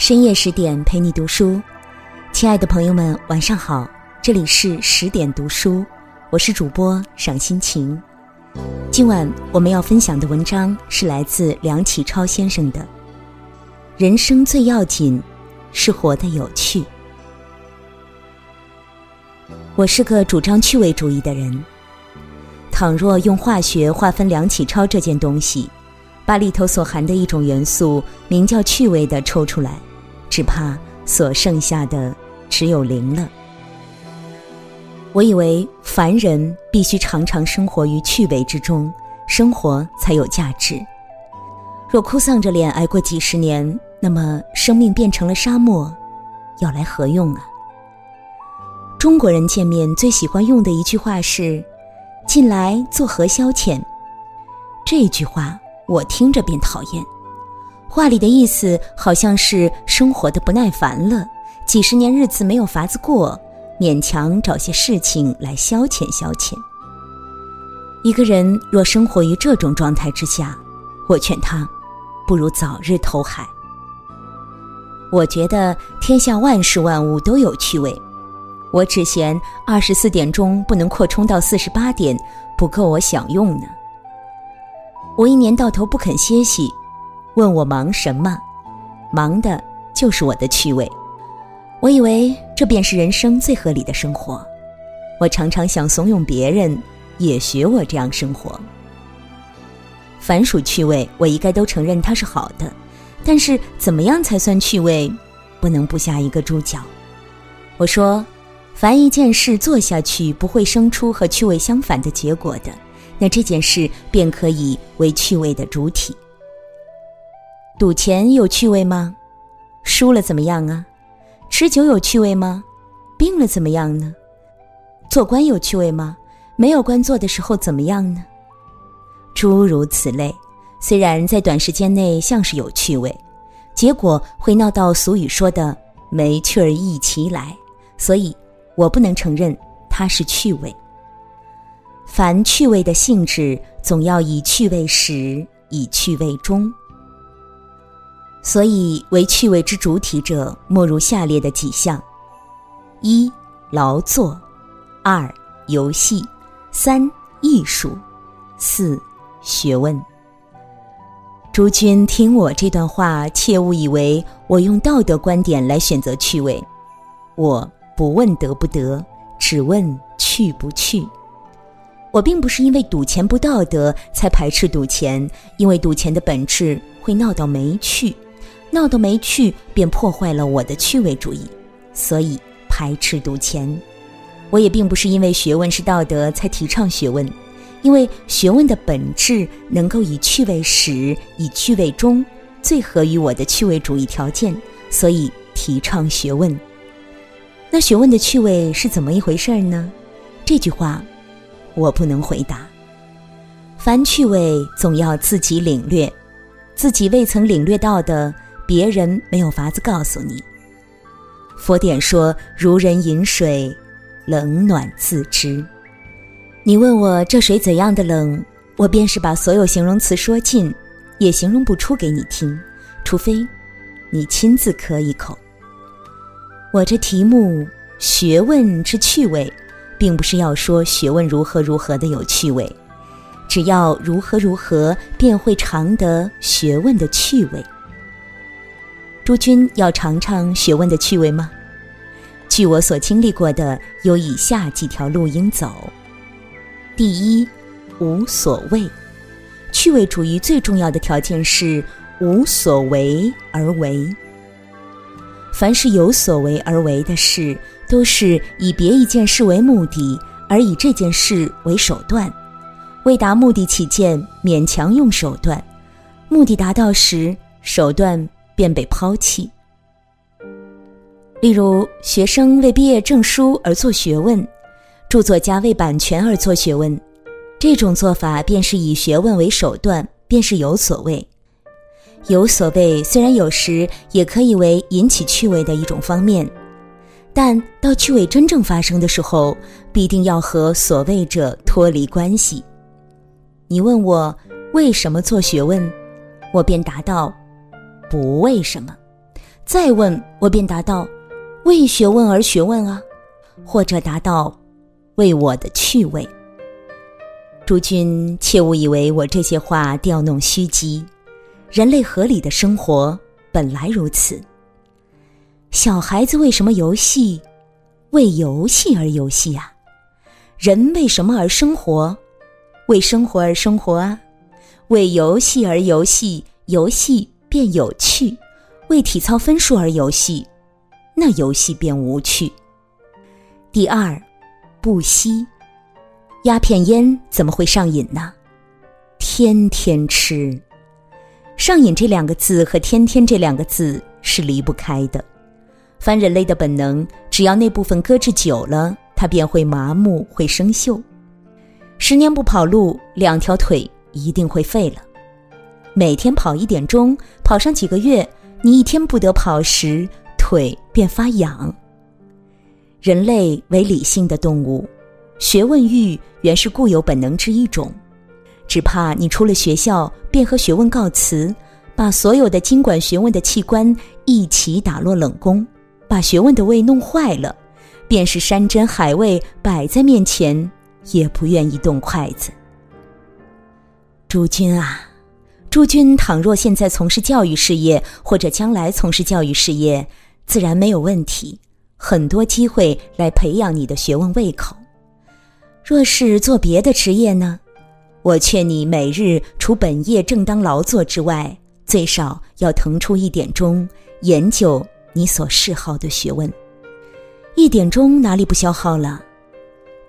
深夜十点陪你读书，亲爱的朋友们，晚上好！这里是十点读书，我是主播赏心情。今晚我们要分享的文章是来自梁启超先生的《人生最要紧是活得有趣》。我是个主张趣味主义的人，倘若用化学划分梁启超这件东西，把里头所含的一种元素名叫趣味的抽出来。只怕所剩下的只有零了。我以为凡人必须常常生活于趣味之中，生活才有价值。若哭丧着脸挨过几十年，那么生命变成了沙漠，要来何用啊？中国人见面最喜欢用的一句话是：“近来作何消遣？”这句话我听着便讨厌。话里的意思好像是生活的不耐烦了，几十年日子没有法子过，勉强找些事情来消遣消遣。一个人若生活于这种状态之下，我劝他，不如早日投海。我觉得天下万事万物都有趣味，我只嫌二十四点钟不能扩充到四十八点，不够我享用呢。我一年到头不肯歇息。问我忙什么？忙的就是我的趣味。我以为这便是人生最合理的生活。我常常想怂恿别人也学我这样生活。凡属趣味，我一概都承认它是好的。但是怎么样才算趣味？不能不下一个注脚。我说，凡一件事做下去不会生出和趣味相反的结果的，那这件事便可以为趣味的主体。赌钱有趣味吗？输了怎么样啊？吃酒有趣味吗？病了怎么样呢？做官有趣味吗？没有官做的时候怎么样呢？诸如此类，虽然在短时间内像是有趣味，结果会闹到俗语说的“没趣儿一齐来”，所以我不能承认它是趣味。凡趣味的性质，总要以趣味始，以趣味终。所以，为趣味之主体者，莫如下列的几项：一、劳作；二、游戏；三、艺术；四、学问。诸君听我这段话，切勿以为我用道德观点来选择趣味。我不问得不得，只问去不去。我并不是因为赌钱不道德才排斥赌钱，因为赌钱的本质会闹到没趣。闹得没趣，便破坏了我的趣味主义，所以排斥赌钱。我也并不是因为学问是道德才提倡学问，因为学问的本质能够以趣味始，以趣味终，最合于我的趣味主义条件，所以提倡学问。那学问的趣味是怎么一回事呢？这句话，我不能回答。凡趣味总要自己领略，自己未曾领略到的。别人没有法子告诉你。佛典说：“如人饮水，冷暖自知。”你问我这水怎样的冷，我便是把所有形容词说尽，也形容不出给你听，除非你亲自喝一口。我这题目“学问之趣味”，并不是要说学问如何如何的有趣味，只要如何如何，便会尝得学问的趣味。诸君要尝尝学问的趣味吗？据我所经历过的，有以下几条路应走。第一，无所谓。趣味主义最重要的条件是无所为而为。凡是有所为而为的事，都是以别一件事为目的，而以这件事为手段。为达目的起见，勉强用手段；目的达到时，手段。便被抛弃。例如，学生为毕业证书而做学问，著作家为版权而做学问，这种做法便是以学问为手段，便是有所谓。有所谓虽然有时也可以为引起趣味的一种方面，但到趣味真正发生的时候，必定要和所谓者脱离关系。你问我为什么做学问，我便答道。不为什么，再问，我便答道：“为学问而学问啊。”或者答道：“为我的趣味。”诸君切勿以为我这些话调弄虚机，人类合理的生活本来如此。小孩子为什么游戏？为游戏而游戏呀。人为什么而生活？为生活而生活啊。为游戏而游戏，游戏便有趣；为体操分数而游戏，那游戏便无趣。第二，不吸。鸦片烟怎么会上瘾呢？天天吃，上瘾这两个字和天天这两个字是离不开的。凡人类的本能，只要那部分搁置久了，它便会麻木，会生锈。十年不跑路，两条腿一定会废了。每天跑一点钟，跑上几个月，你一天不得跑时，腿便发痒。人类为理性的动物。学问欲原是固有本能之一种，只怕你出了学校便和学问告辞，把所有的经管学问的器官一起打落冷宫，把学问的胃弄坏了，便是山珍海味摆在面前，也不愿意动筷子。诸君啊，诸君倘若现在从事教育事业，或者将来从事教育事业，自然没有问题，很多机会来培养你的学问胃口。若是做别的职业呢？我劝你每日除本业正当劳作之外，最少要腾出一点钟研究你所嗜好的学问。一点钟哪里不消耗了？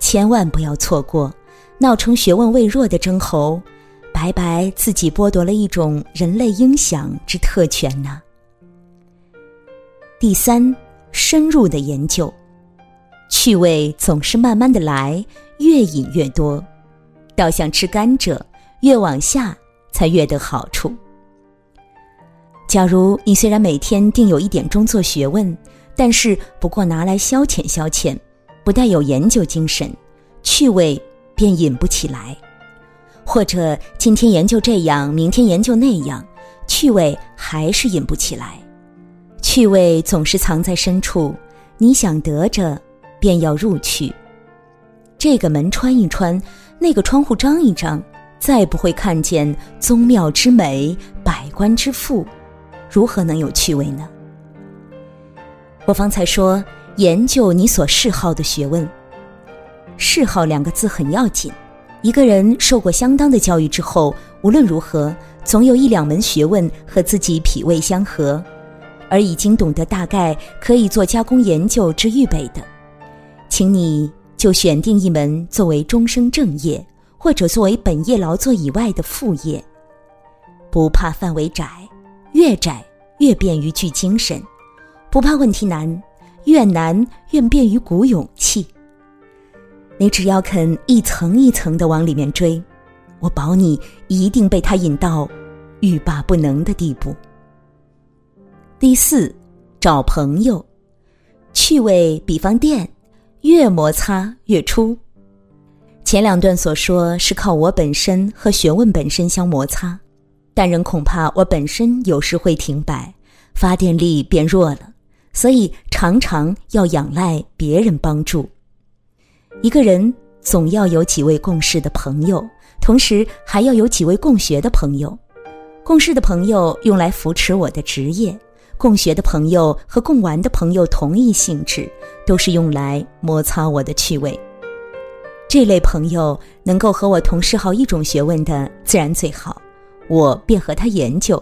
千万不要错过，闹成学问未弱的争猴，白白自己剥夺了一种人类应享之特权呢。第三，深入的研究，趣味总是慢慢的来。越饮越多，倒像吃甘蔗，越往下才越得好处。假如你虽然每天定有一点钟做学问，但是不过拿来消遣消遣，不带有研究精神，趣味便引不起来；或者今天研究这样，明天研究那样，趣味还是引不起来。趣味总是藏在深处，你想得着，便要入去。这个门穿一穿，那个窗户张一张，再不会看见宗庙之美、百官之富，如何能有趣味呢？我方才说，研究你所嗜好的学问。嗜好两个字很要紧。一个人受过相当的教育之后，无论如何，总有一两门学问和自己脾胃相合，而已经懂得大概可以做加工研究之预备的，请你。就选定一门作为终生正业，或者作为本业劳作以外的副业，不怕范围窄，越窄越便于聚精神；不怕问题难，越难越便于鼓勇气。你只要肯一层一层的往里面追，我保你一定被他引到欲罢不能的地步。第四，找朋友，趣味比方店。越摩擦越出。前两段所说是靠我本身和学问本身相摩擦，但仍恐怕我本身有时会停摆，发电力变弱了，所以常常要仰赖别人帮助。一个人总要有几位共事的朋友，同时还要有几位共学的朋友。共事的朋友用来扶持我的职业。共学的朋友和共玩的朋友同一性质，都是用来摩擦我的趣味。这类朋友能够和我同嗜好一种学问的，自然最好，我便和他研究；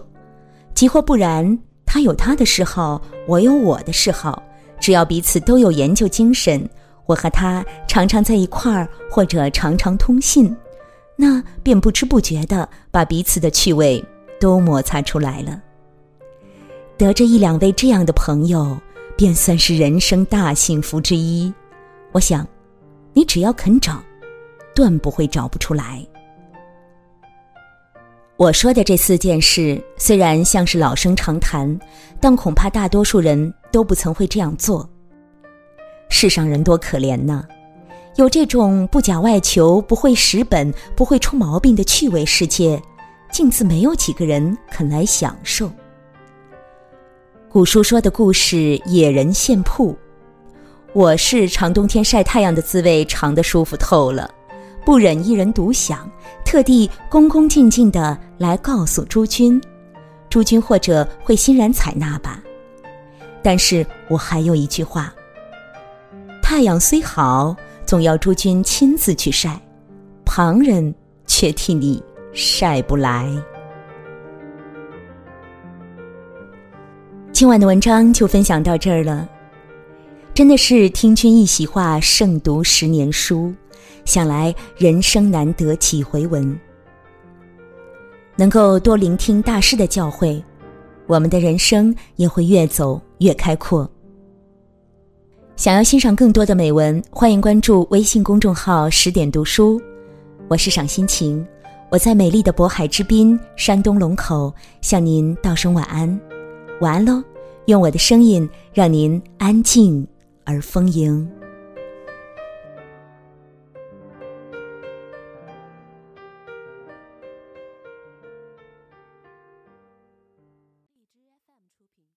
即或不然，他有他的嗜好，我有我的嗜好，只要彼此都有研究精神，我和他常常在一块儿，或者常常通信，那便不知不觉的把彼此的趣味都摩擦出来了。得着一两位这样的朋友，便算是人生大幸福之一。我想，你只要肯找，断不会找不出来。我说的这四件事，虽然像是老生常谈，但恐怕大多数人都不曾会这样做。世上人多可怜呐，有这种不假外求、不会蚀本、不会出毛病的趣味世界，竟自没有几个人肯来享受。古书说的故事，野人献铺。我是长冬天晒太阳的滋味尝得舒服透了，不忍一人独享，特地恭恭敬敬的来告诉诸君，诸君或者会欣然采纳吧。但是我还有一句话：太阳虽好，总要诸君亲自去晒，旁人却替你晒不来。今晚的文章就分享到这儿了，真的是听君一席话，胜读十年书。想来人生难得几回闻，能够多聆听大师的教诲，我们的人生也会越走越开阔。想要欣赏更多的美文，欢迎关注微信公众号“十点读书”，我是赏心情，我在美丽的渤海之滨，山东龙口，向您道声晚安，晚安喽。用我的声音，让您安静而丰盈。